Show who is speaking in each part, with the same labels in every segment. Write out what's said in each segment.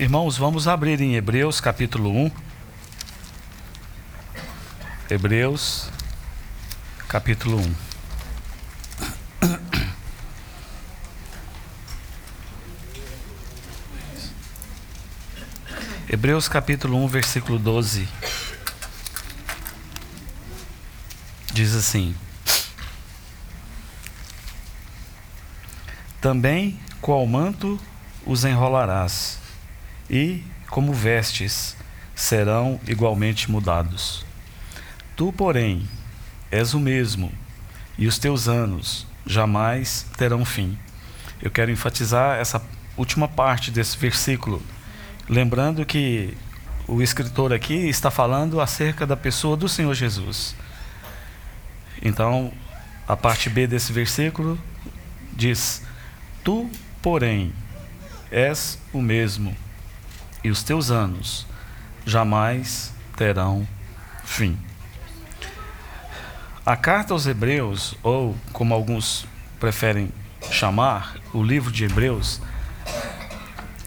Speaker 1: Irmãos, vamos abrir em Hebreus capítulo 1. Hebreus capítulo 1. Hebreus capítulo 1, versículo 12. Diz assim: Também qual manto os enrolarás e, como vestes, serão igualmente mudados. Tu, porém, és o mesmo, e os teus anos jamais terão fim. Eu quero enfatizar essa última parte desse versículo, lembrando que o escritor aqui está falando acerca da pessoa do Senhor Jesus. Então, a parte B desse versículo diz: Tu, porém, és o mesmo e os teus anos jamais terão fim. A carta aos Hebreus, ou como alguns preferem chamar, o livro de Hebreus,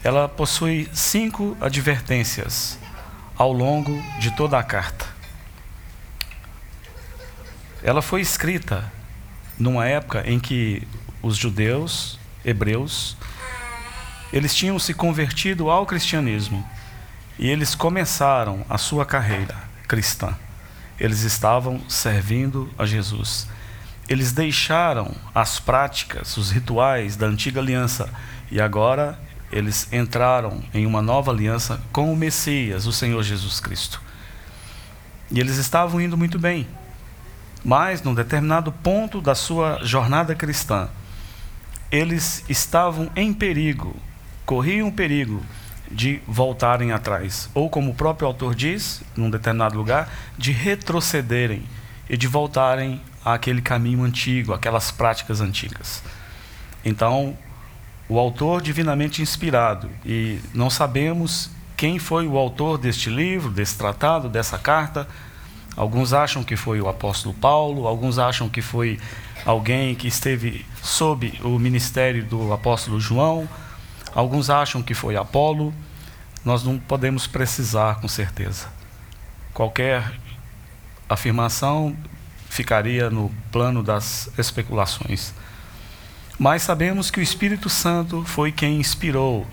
Speaker 1: ela possui cinco advertências ao longo de toda a carta. Ela foi escrita numa época em que os judeus, hebreus, eles tinham se convertido ao cristianismo e eles começaram a sua carreira cristã. Eles estavam servindo a Jesus. Eles deixaram as práticas, os rituais da antiga aliança e agora eles entraram em uma nova aliança com o Messias, o Senhor Jesus Cristo. E eles estavam indo muito bem. Mas, num determinado ponto da sua jornada cristã, eles estavam em perigo corriam o perigo de voltarem atrás, ou como o próprio autor diz, num determinado lugar, de retrocederem e de voltarem àquele caminho antigo, aquelas práticas antigas. Então, o autor divinamente inspirado, e não sabemos quem foi o autor deste livro, desse tratado, dessa carta. Alguns acham que foi o apóstolo Paulo, alguns acham que foi alguém que esteve sob o ministério do apóstolo João, Alguns acham que foi Apolo, nós não podemos precisar com certeza. Qualquer afirmação ficaria no plano das especulações. Mas sabemos que o Espírito Santo foi quem inspirou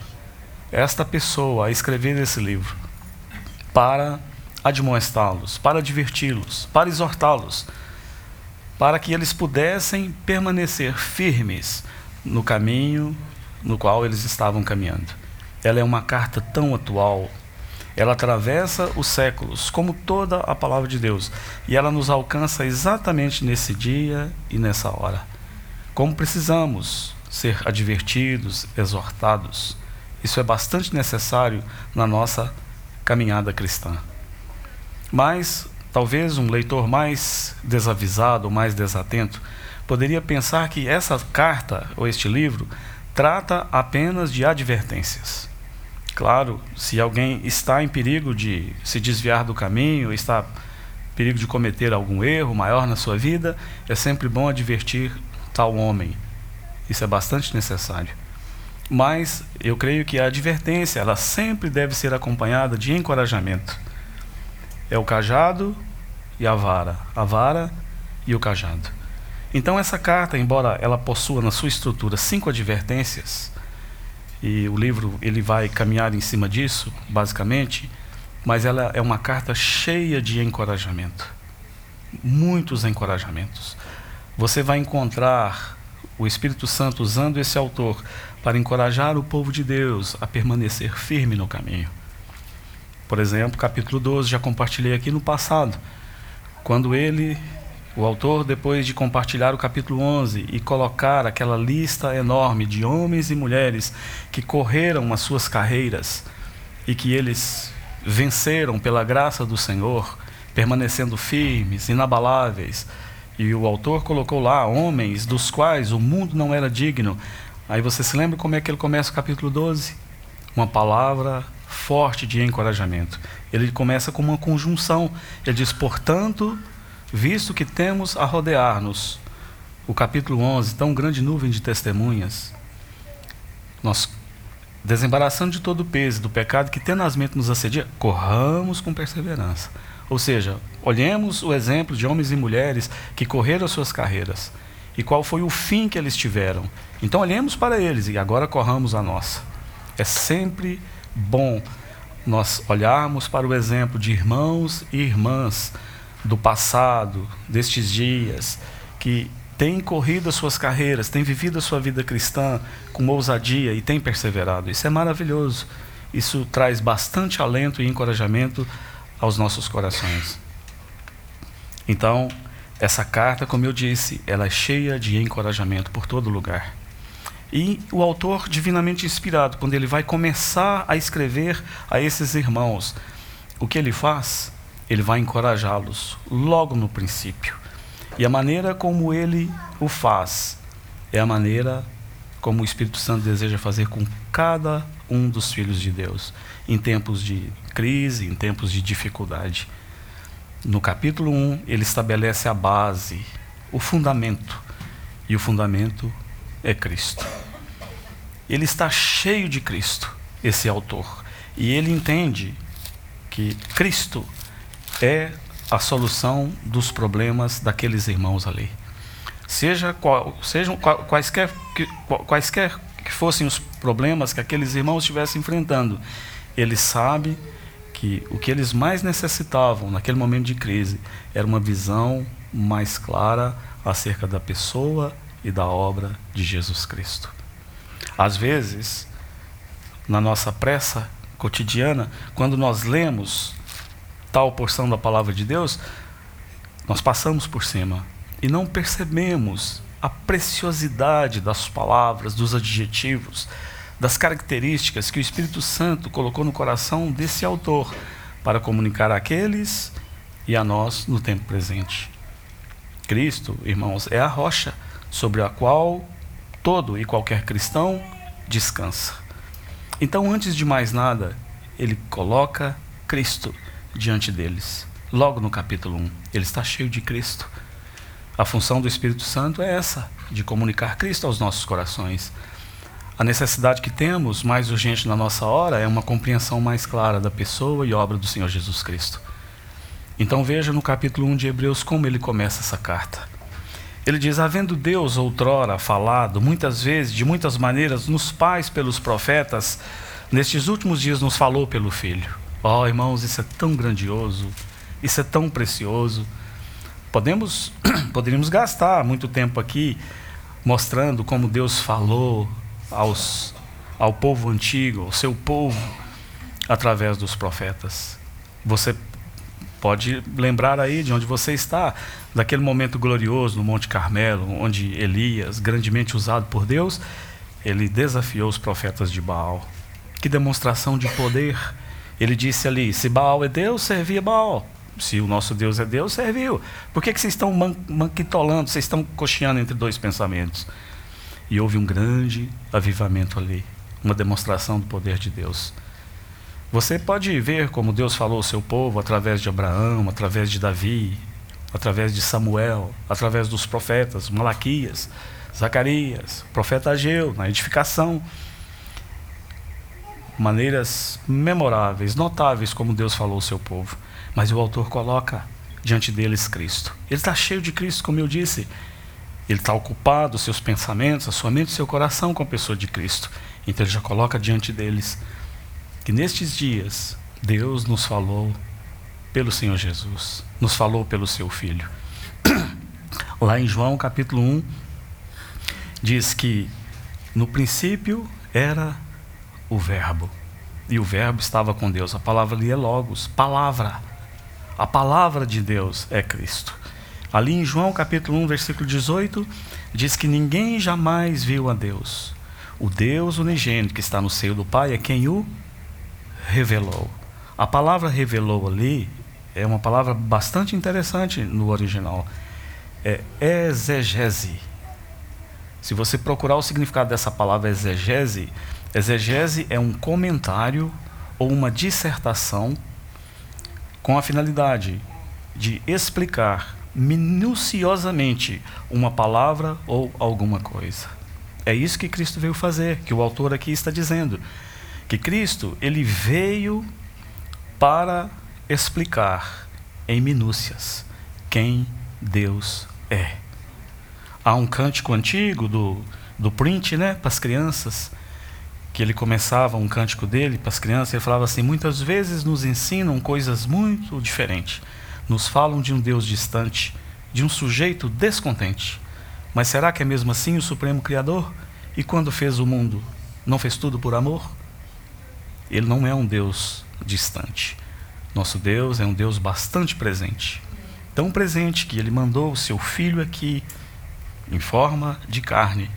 Speaker 1: esta pessoa a escrever esse livro para admoestá-los, para diverti-los, para exortá-los, para que eles pudessem permanecer firmes no caminho no qual eles estavam caminhando. Ela é uma carta tão atual. Ela atravessa os séculos, como toda a palavra de Deus, e ela nos alcança exatamente nesse dia e nessa hora. Como precisamos ser advertidos, exortados. Isso é bastante necessário na nossa caminhada cristã. Mas talvez um leitor mais desavisado, mais desatento, poderia pensar que essa carta ou este livro trata apenas de advertências. Claro, se alguém está em perigo de se desviar do caminho, está em perigo de cometer algum erro maior na sua vida, é sempre bom advertir tal homem. Isso é bastante necessário. Mas eu creio que a advertência, ela sempre deve ser acompanhada de encorajamento. É o cajado e a vara, a vara e o cajado. Então essa carta, embora ela possua na sua estrutura cinco advertências, e o livro ele vai caminhar em cima disso, basicamente, mas ela é uma carta cheia de encorajamento. Muitos encorajamentos. Você vai encontrar o Espírito Santo usando esse autor para encorajar o povo de Deus a permanecer firme no caminho. Por exemplo, capítulo 12, já compartilhei aqui no passado, quando ele o autor, depois de compartilhar o capítulo 11 e colocar aquela lista enorme de homens e mulheres que correram as suas carreiras e que eles venceram pela graça do Senhor, permanecendo firmes, inabaláveis, e o autor colocou lá homens dos quais o mundo não era digno. Aí você se lembra como é que ele começa o capítulo 12? Uma palavra forte de encorajamento. Ele começa com uma conjunção. Ele diz: Portanto, visto que temos a rodear-nos o capítulo 11, tão grande nuvem de testemunhas, nós desembaraçando de todo o peso do pecado que tenazmente nos assedia, corramos com perseverança. Ou seja, olhemos o exemplo de homens e mulheres que correram as suas carreiras e qual foi o fim que eles tiveram. Então olhemos para eles e agora corramos a nossa. É sempre bom nós olharmos para o exemplo de irmãos e irmãs do passado, destes dias, que têm corrido as suas carreiras, têm vivido a sua vida cristã com ousadia e têm perseverado. Isso é maravilhoso. Isso traz bastante alento e encorajamento aos nossos corações. Então, essa carta, como eu disse, ela é cheia de encorajamento por todo lugar. E o autor, divinamente inspirado, quando ele vai começar a escrever a esses irmãos, o que ele faz? Ele vai encorajá-los logo no princípio. E a maneira como ele o faz é a maneira como o Espírito Santo deseja fazer com cada um dos filhos de Deus, em tempos de crise, em tempos de dificuldade. No capítulo 1, ele estabelece a base, o fundamento. E o fundamento é Cristo. Ele está cheio de Cristo, esse autor. E ele entende que Cristo é a solução dos problemas daqueles irmãos ali. Seja qual, sejam quaisquer que, quaisquer que fossem os problemas que aqueles irmãos estivessem enfrentando, ele sabe que o que eles mais necessitavam naquele momento de crise era uma visão mais clara acerca da pessoa e da obra de Jesus Cristo. Às vezes, na nossa pressa cotidiana, quando nós lemos tal porção da palavra de Deus, nós passamos por cima e não percebemos a preciosidade das palavras, dos adjetivos, das características que o Espírito Santo colocou no coração desse autor para comunicar àqueles e a nós no tempo presente. Cristo, irmãos, é a rocha sobre a qual todo e qualquer cristão descansa. Então, antes de mais nada, ele coloca Cristo diante deles. Logo no capítulo 1, ele está cheio de Cristo. A função do Espírito Santo é essa, de comunicar Cristo aos nossos corações. A necessidade que temos, mais urgente na nossa hora, é uma compreensão mais clara da pessoa e obra do Senhor Jesus Cristo. Então veja no capítulo 1 de Hebreus como ele começa essa carta. Ele diz: Havendo Deus outrora falado, muitas vezes, de muitas maneiras, nos pais pelos profetas, nestes últimos dias nos falou pelo Filho. Oh, irmãos, isso é tão grandioso, isso é tão precioso. Podemos, poderíamos gastar muito tempo aqui mostrando como Deus falou aos, ao povo antigo, ao seu povo, através dos profetas. Você pode lembrar aí de onde você está, daquele momento glorioso no Monte Carmelo, onde Elias, grandemente usado por Deus, ele desafiou os profetas de Baal. Que demonstração de poder! Ele disse ali: se Baal é Deus, servia Baal. Se o nosso Deus é Deus, serviu. Por que, que vocês estão man manquitolando, vocês estão cocheando entre dois pensamentos? E houve um grande avivamento ali uma demonstração do poder de Deus. Você pode ver como Deus falou ao seu povo através de Abraão, através de Davi, através de Samuel, através dos profetas, Malaquias, Zacarias, profeta Ageu, na edificação maneiras memoráveis, notáveis, como Deus falou ao seu povo. Mas o autor coloca diante deles Cristo. Ele está cheio de Cristo, como eu disse. Ele está ocupado, seus pensamentos, a sua mente seu coração com a pessoa de Cristo. Então ele já coloca diante deles que nestes dias Deus nos falou pelo Senhor Jesus, nos falou pelo seu Filho. Lá em João capítulo 1, diz que no princípio era o Verbo. E o Verbo estava com Deus. A palavra ali é Logos, palavra. A palavra de Deus é Cristo. Ali em João capítulo 1, versículo 18, diz que ninguém jamais viu a Deus. O Deus unigênito que está no seio do Pai é quem o revelou. A palavra revelou ali é uma palavra bastante interessante no original. É exegese. Se você procurar o significado dessa palavra exegese, Exegese é um comentário ou uma dissertação com a finalidade de explicar minuciosamente uma palavra ou alguma coisa. É isso que Cristo veio fazer, que o autor aqui está dizendo. que Cristo ele veio para explicar em minúcias quem Deus é. Há um cântico antigo do, do print, né, para as crianças, que ele começava um cântico dele para as crianças, ele falava assim: muitas vezes nos ensinam coisas muito diferentes, nos falam de um Deus distante, de um sujeito descontente. Mas será que é mesmo assim o Supremo Criador? E quando fez o mundo, não fez tudo por amor? Ele não é um Deus distante. Nosso Deus é um Deus bastante presente. Tão presente que ele mandou o seu filho aqui, em forma de carne,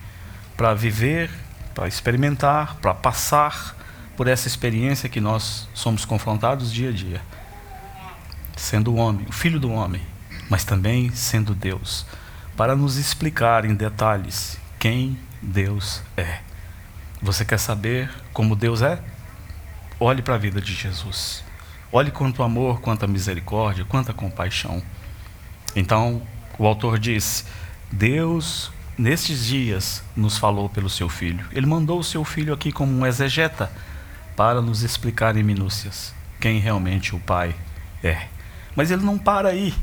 Speaker 1: para viver para experimentar, para passar por essa experiência que nós somos confrontados dia a dia. Sendo o homem, o filho do homem, mas também sendo Deus, para nos explicar em detalhes quem Deus é. Você quer saber como Deus é? Olhe para a vida de Jesus. Olhe quanto amor, quanta misericórdia, quanta compaixão. Então, o autor diz: Deus nestes dias nos falou pelo seu filho. Ele mandou o seu filho aqui como um exegeta para nos explicar em minúcias quem realmente o Pai é. Mas ele não para aí.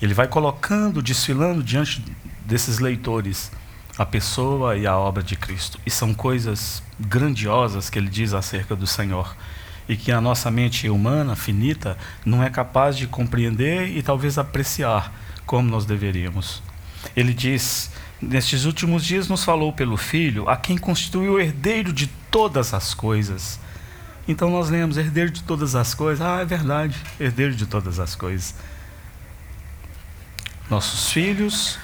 Speaker 1: Ele vai colocando, desfilando diante desses leitores a pessoa e a obra de Cristo. E são coisas grandiosas que ele diz acerca do Senhor. E que a nossa mente humana, finita, não é capaz de compreender e talvez apreciar como nós deveríamos. Ele diz nestes últimos dias nos falou pelo Filho, a quem constituiu o herdeiro de todas as coisas. Então nós lemos herdeiro de todas as coisas. Ah, é verdade, herdeiro de todas as coisas. Nossos filhos,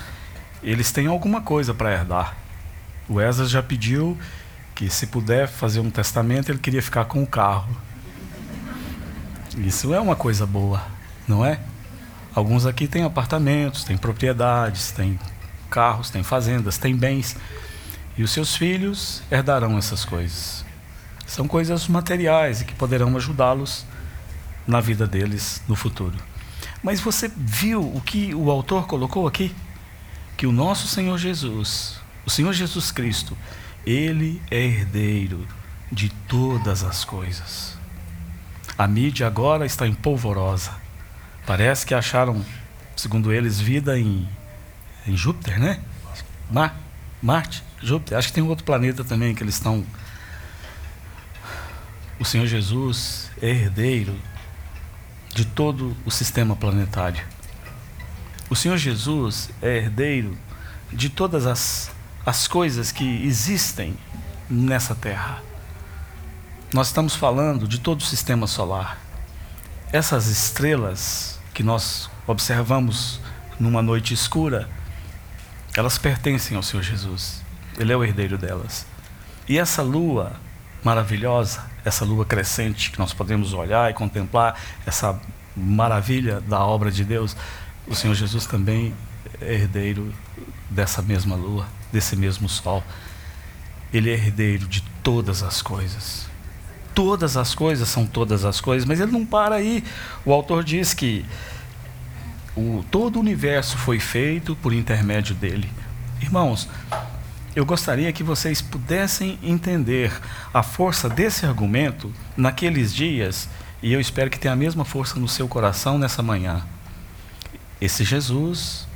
Speaker 1: eles têm alguma coisa para herdar. O Esdras já pediu que se puder fazer um testamento, ele queria ficar com o carro. Isso é uma coisa boa, não é? Alguns aqui têm apartamentos, têm propriedades, têm carros, têm fazendas, têm bens. E os seus filhos herdarão essas coisas. São coisas materiais e que poderão ajudá-los na vida deles no futuro. Mas você viu o que o autor colocou aqui? Que o nosso Senhor Jesus, o Senhor Jesus Cristo, ele é herdeiro de todas as coisas. A mídia agora está em polvorosa. Parece que acharam, segundo eles, vida em em Júpiter, né? Mar, Marte, Júpiter. Acho que tem outro planeta também que eles estão. O Senhor Jesus é herdeiro de todo o sistema planetário. O Senhor Jesus é herdeiro de todas as, as coisas que existem nessa Terra. Nós estamos falando de todo o sistema solar. Essas estrelas que nós observamos numa noite escura elas pertencem ao Senhor Jesus. Ele é o herdeiro delas. E essa lua maravilhosa, essa lua crescente que nós podemos olhar e contemplar, essa maravilha da obra de Deus, o Senhor Jesus também é herdeiro dessa mesma lua, desse mesmo sol. Ele é herdeiro de todas as coisas. Todas as coisas são todas as coisas, mas ele não para aí. O autor diz que o, todo o universo foi feito por intermédio dele. Irmãos, eu gostaria que vocês pudessem entender a força desse argumento naqueles dias, e eu espero que tenha a mesma força no seu coração nessa manhã. Esse Jesus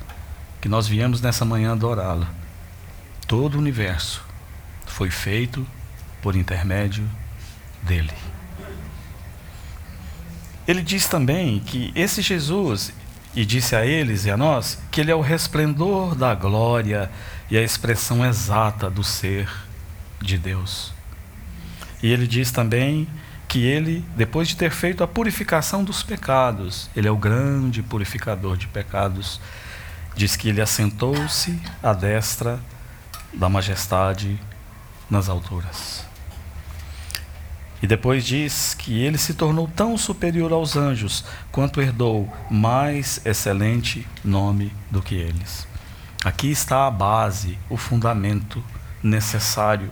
Speaker 1: que nós viemos nessa manhã adorá-lo, todo o universo foi feito por intermédio dele. Ele diz também que esse Jesus, e disse a eles e a nós que ele é o resplendor da glória e a expressão exata do ser de Deus. E ele diz também que ele, depois de ter feito a purificação dos pecados, ele é o grande purificador de pecados. Diz que ele assentou-se à destra da majestade nas alturas. E depois diz que ele se tornou tão superior aos anjos quanto herdou mais excelente nome do que eles. Aqui está a base, o fundamento necessário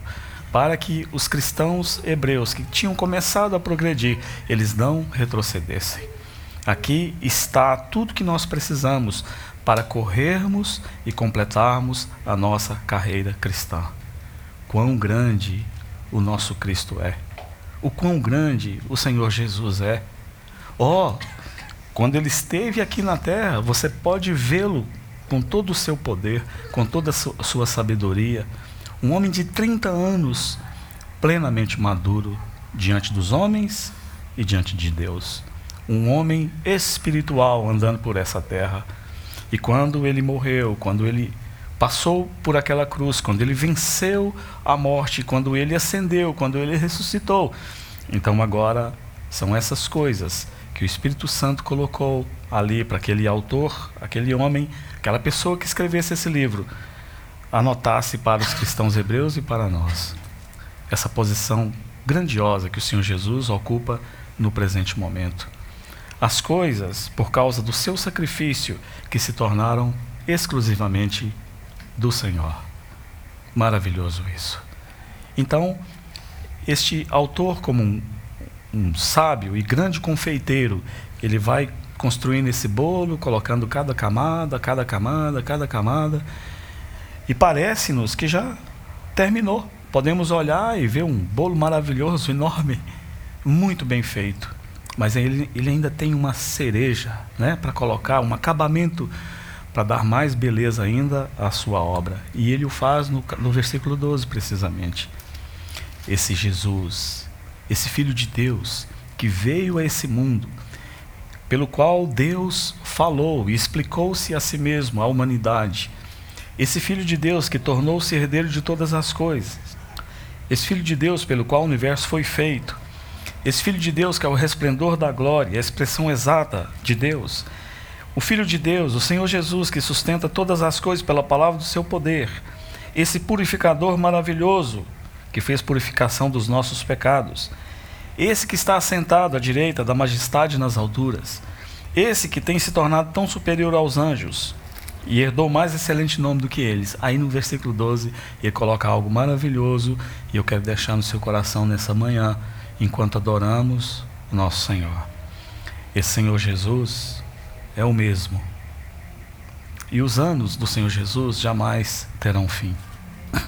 Speaker 1: para que os cristãos hebreus que tinham começado a progredir, eles não retrocedessem. Aqui está tudo que nós precisamos para corrermos e completarmos a nossa carreira cristã. Quão grande o nosso Cristo é o quão grande o Senhor Jesus é. Ó, oh, quando ele esteve aqui na terra, você pode vê-lo com todo o seu poder, com toda a sua sabedoria. Um homem de 30 anos, plenamente maduro diante dos homens e diante de Deus. Um homem espiritual andando por essa terra. E quando ele morreu, quando ele passou por aquela cruz, quando ele venceu a morte, quando ele ascendeu, quando ele ressuscitou, então agora são essas coisas que o Espírito Santo colocou ali para aquele autor, aquele homem, aquela pessoa que escrevesse esse livro, anotasse para os cristãos hebreus e para nós. Essa posição grandiosa que o Senhor Jesus ocupa no presente momento. As coisas, por causa do seu sacrifício, que se tornaram exclusivamente do Senhor. Maravilhoso isso. Então, este autor, como um um sábio e grande confeiteiro, ele vai construindo esse bolo, colocando cada camada, cada camada, cada camada. E parece-nos que já terminou. Podemos olhar e ver um bolo maravilhoso, enorme, muito bem feito. Mas ele, ele ainda tem uma cereja né, para colocar, um acabamento para dar mais beleza ainda à sua obra. E ele o faz no, no versículo 12, precisamente. Esse Jesus, esse Filho de Deus que veio a esse mundo, pelo qual Deus falou e explicou-se a si mesmo, à humanidade. Esse Filho de Deus que tornou-se herdeiro de todas as coisas. Esse Filho de Deus pelo qual o universo foi feito. Esse Filho de Deus que é o resplendor da glória, a expressão exata de Deus. O Filho de Deus, o Senhor Jesus, que sustenta todas as coisas pela palavra do seu poder. Esse purificador maravilhoso que fez purificação dos nossos pecados. Esse que está assentado à direita da majestade nas alturas. Esse que tem se tornado tão superior aos anjos e herdou mais excelente nome do que eles. Aí no versículo 12, ele coloca algo maravilhoso e eu quero deixar no seu coração nessa manhã, enquanto adoramos nosso Senhor. Esse Senhor Jesus é o mesmo. E os anos do Senhor Jesus jamais terão fim.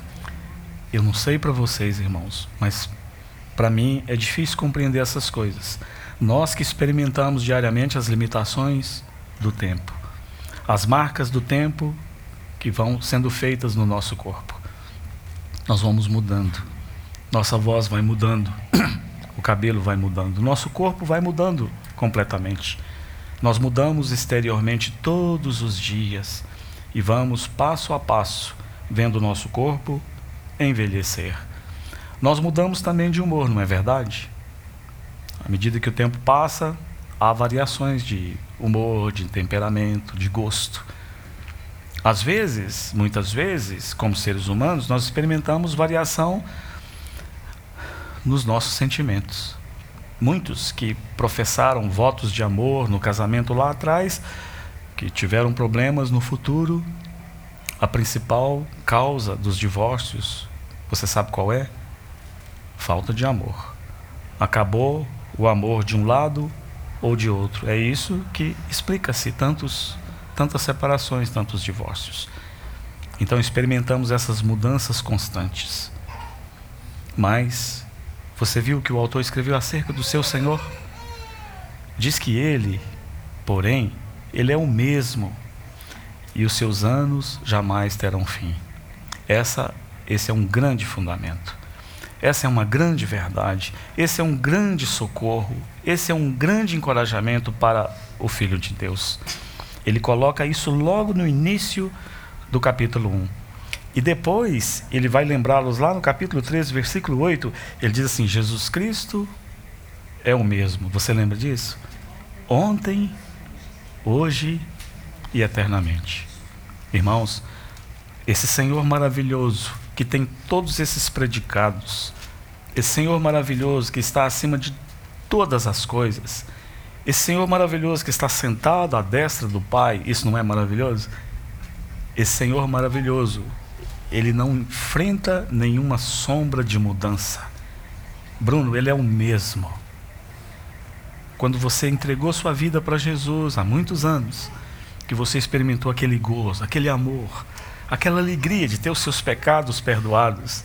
Speaker 1: Eu não sei para vocês, irmãos, mas para mim é difícil compreender essas coisas. Nós que experimentamos diariamente as limitações do tempo, as marcas do tempo que vão sendo feitas no nosso corpo. Nós vamos mudando. Nossa voz vai mudando. O cabelo vai mudando. Nosso corpo vai mudando completamente. Nós mudamos exteriormente todos os dias e vamos passo a passo vendo o nosso corpo envelhecer. Nós mudamos também de humor, não é verdade? À medida que o tempo passa, há variações de humor, de temperamento, de gosto. Às vezes, muitas vezes, como seres humanos, nós experimentamos variação nos nossos sentimentos. Muitos que professaram votos de amor no casamento lá atrás, que tiveram problemas no futuro, a principal causa dos divórcios você sabe qual é? Falta de amor. Acabou o amor de um lado ou de outro. É isso que explica-se tantos tantas separações, tantos divórcios. Então experimentamos essas mudanças constantes. Mas você viu que o autor escreveu acerca do seu Senhor? Diz que ele, porém, ele é o mesmo e os seus anos jamais terão fim. Essa esse é um grande fundamento. Essa é uma grande verdade. Esse é um grande socorro. Esse é um grande encorajamento para o Filho de Deus. Ele coloca isso logo no início do capítulo 1. E depois ele vai lembrá-los lá no capítulo 13, versículo 8. Ele diz assim: Jesus Cristo é o mesmo. Você lembra disso? Ontem, hoje e eternamente. Irmãos, esse Senhor maravilhoso que tem todos esses predicados, esse Senhor maravilhoso que está acima de todas as coisas, esse Senhor maravilhoso que está sentado à destra do Pai, isso não é maravilhoso? Esse Senhor maravilhoso, ele não enfrenta nenhuma sombra de mudança. Bruno, ele é o mesmo. Quando você entregou sua vida para Jesus há muitos anos, que você experimentou aquele gozo, aquele amor, aquela alegria de ter os seus pecados perdoados.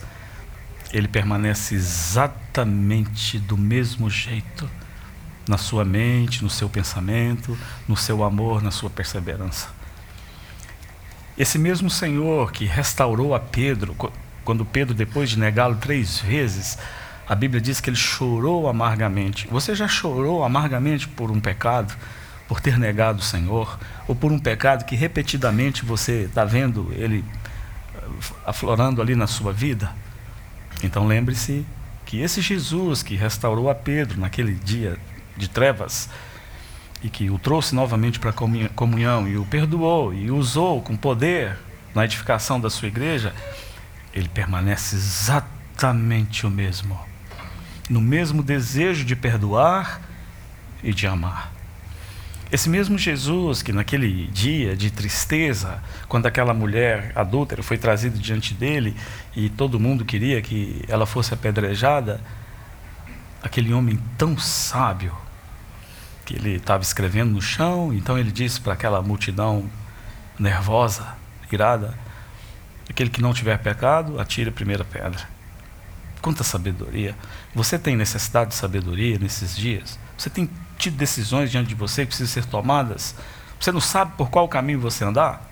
Speaker 1: ele permanece exatamente do mesmo jeito na sua mente, no seu pensamento, no seu amor, na sua perseverança. Esse mesmo Senhor que restaurou a Pedro, quando Pedro, depois de negá-lo três vezes, a Bíblia diz que ele chorou amargamente. Você já chorou amargamente por um pecado, por ter negado o Senhor, ou por um pecado que repetidamente você está vendo ele eh, aflorando ali na sua vida? Então lembre-se que esse Jesus que restaurou a Pedro naquele dia de trevas e que o trouxe novamente para a comunhão e o perdoou e usou com poder na edificação da sua igreja, ele permanece exatamente o mesmo. No mesmo desejo de perdoar e de amar. Esse mesmo Jesus que naquele dia de tristeza, quando aquela mulher adúltera foi trazida diante dele e todo mundo queria que ela fosse apedrejada, aquele homem tão sábio, que ele estava escrevendo no chão, então ele disse para aquela multidão nervosa, irada, aquele que não tiver pecado, atire a primeira pedra. Quanta sabedoria. Você tem necessidade de sabedoria nesses dias? Você tem tido decisões diante de você que precisam ser tomadas? Você não sabe por qual caminho você andar?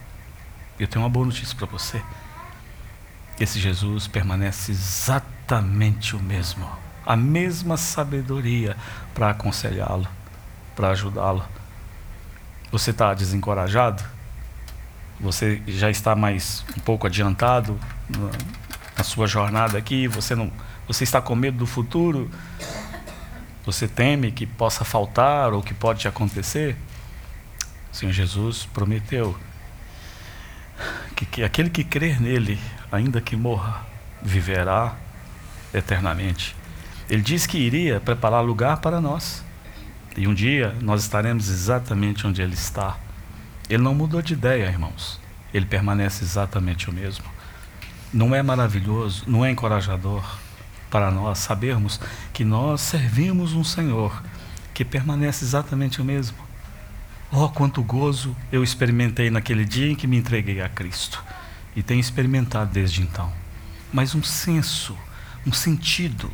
Speaker 1: Eu tenho uma boa notícia para você. Esse Jesus permanece exatamente o mesmo, a mesma sabedoria para aconselhá-lo, para ajudá-lo. Você está desencorajado? Você já está mais um pouco adiantado na, na sua jornada aqui? Você não, você está com medo do futuro? Você teme que possa faltar ou que pode acontecer? O Senhor Jesus prometeu que, que aquele que crer nele, ainda que morra, viverá eternamente. Ele disse que iria preparar lugar para nós. E um dia nós estaremos exatamente onde ele está. Ele não mudou de ideia, irmãos. Ele permanece exatamente o mesmo. Não é maravilhoso, não é encorajador para nós sabermos que nós servimos um Senhor que permanece exatamente o mesmo. Oh, quanto gozo eu experimentei naquele dia em que me entreguei a Cristo. E tenho experimentado desde então. Mas um senso, um sentido,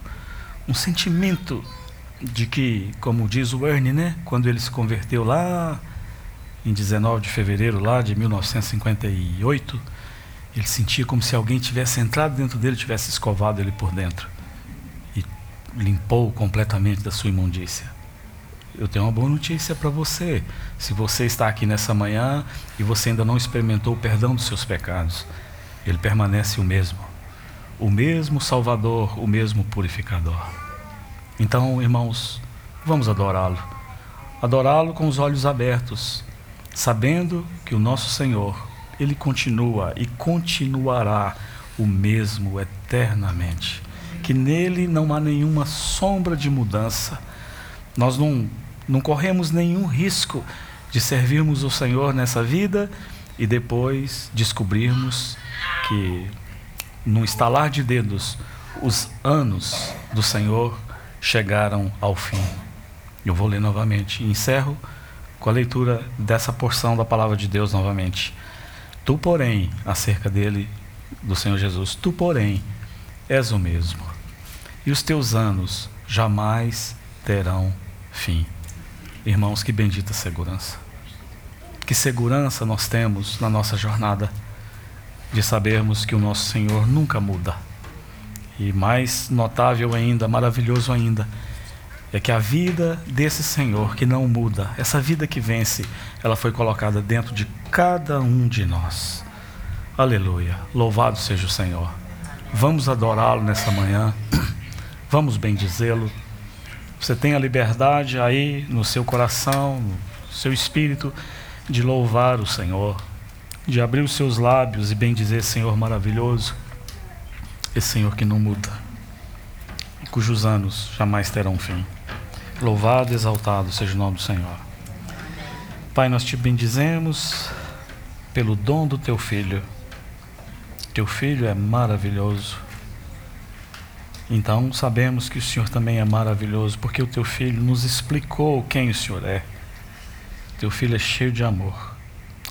Speaker 1: um sentimento de que, como diz o Ernie, né, quando ele se converteu lá em 19 de fevereiro lá de 1958, ele sentia como se alguém tivesse entrado dentro dele, tivesse escovado ele por dentro limpou completamente da sua imundícia. Eu tenho uma boa notícia para você. Se você está aqui nessa manhã e você ainda não experimentou o perdão dos seus pecados, ele permanece o mesmo. O mesmo Salvador, o mesmo purificador. Então, irmãos, vamos adorá-lo. Adorá-lo com os olhos abertos, sabendo que o nosso Senhor, ele continua e continuará o mesmo eternamente que nele não há nenhuma sombra de mudança. Nós não, não corremos nenhum risco de servirmos o Senhor nessa vida e depois descobrirmos que, num estalar de dedos, os anos do Senhor chegaram ao fim. Eu vou ler novamente. Encerro com a leitura dessa porção da palavra de Deus novamente. Tu, porém, acerca dele, do Senhor Jesus, tu, porém, és o mesmo e os teus anos jamais terão fim. Irmãos, que bendita segurança. Que segurança nós temos na nossa jornada de sabermos que o nosso Senhor nunca muda. E mais notável ainda, maravilhoso ainda, é que a vida desse Senhor que não muda, essa vida que vence, ela foi colocada dentro de cada um de nós. Aleluia. Louvado seja o Senhor. Vamos adorá-lo nessa manhã. Vamos bendizê-lo. Você tem a liberdade aí no seu coração, no seu espírito, de louvar o Senhor, de abrir os seus lábios e bendizer Senhor maravilhoso, esse Senhor que não muda, cujos anos jamais terão fim. Louvado e exaltado seja o nome do Senhor. Pai, nós te bendizemos pelo dom do teu filho. Teu filho é maravilhoso. Então sabemos que o Senhor também é maravilhoso, porque o teu filho nos explicou quem o Senhor é. Teu filho é cheio de amor,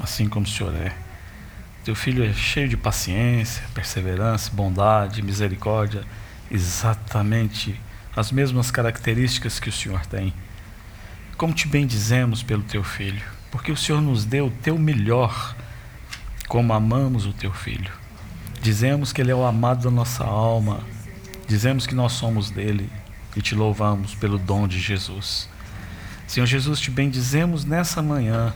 Speaker 1: assim como o Senhor é. Teu filho é cheio de paciência, perseverança, bondade, misericórdia exatamente as mesmas características que o Senhor tem. Como te bendizemos pelo teu filho, porque o Senhor nos deu o teu melhor, como amamos o teu filho. Dizemos que ele é o amado da nossa alma, dizemos que nós somos dele e te louvamos pelo dom de Jesus. Senhor Jesus, te bendizemos nessa manhã,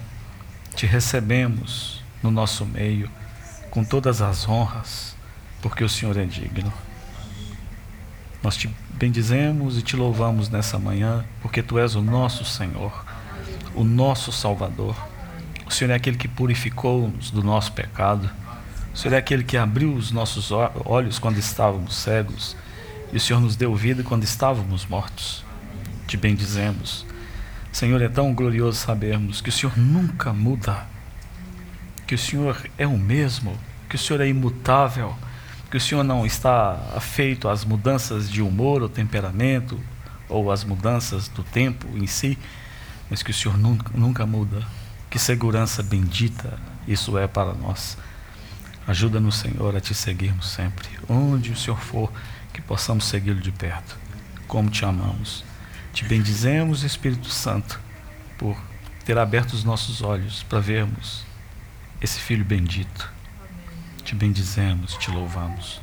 Speaker 1: te recebemos no nosso meio, com todas as honras, porque o Senhor é digno. Nós te bendizemos e te louvamos nessa manhã, porque tu és o nosso Senhor, o nosso Salvador. O Senhor é aquele que purificou-nos do nosso pecado. O Senhor é aquele que abriu os nossos olhos quando estávamos cegos. E o Senhor nos deu vida quando estávamos mortos. Te bendizemos. Senhor, é tão glorioso sabermos que o Senhor nunca muda, que o Senhor é o mesmo, que o Senhor é imutável que o Senhor não está afeito às mudanças de humor ou temperamento, ou às mudanças do tempo em si, mas que o Senhor nunca, nunca muda. Que segurança bendita isso é para nós. Ajuda-nos, Senhor, a te seguirmos sempre. Onde o Senhor for, que possamos segui-lo de perto. Como te amamos. Te bendizemos, Espírito Santo, por ter aberto os nossos olhos para vermos esse Filho bendito te bendizemos, te louvamos.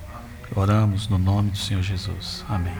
Speaker 1: Oramos no nome do Senhor Jesus. Amém.